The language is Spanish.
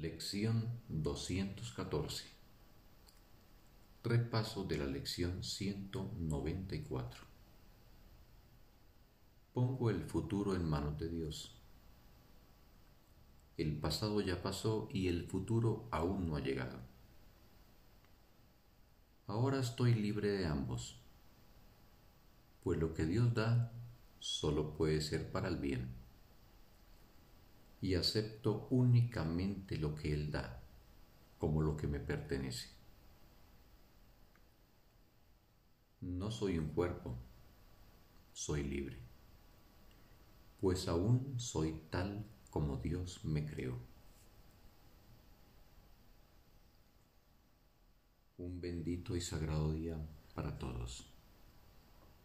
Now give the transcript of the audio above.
Lección 214 Repaso de la lección 194 Pongo el futuro en manos de Dios. El pasado ya pasó y el futuro aún no ha llegado. Ahora estoy libre de ambos, pues lo que Dios da solo puede ser para el bien. Y acepto únicamente lo que Él da como lo que me pertenece. No soy un cuerpo, soy libre, pues aún soy tal como Dios me creó. Un bendito y sagrado día para todos.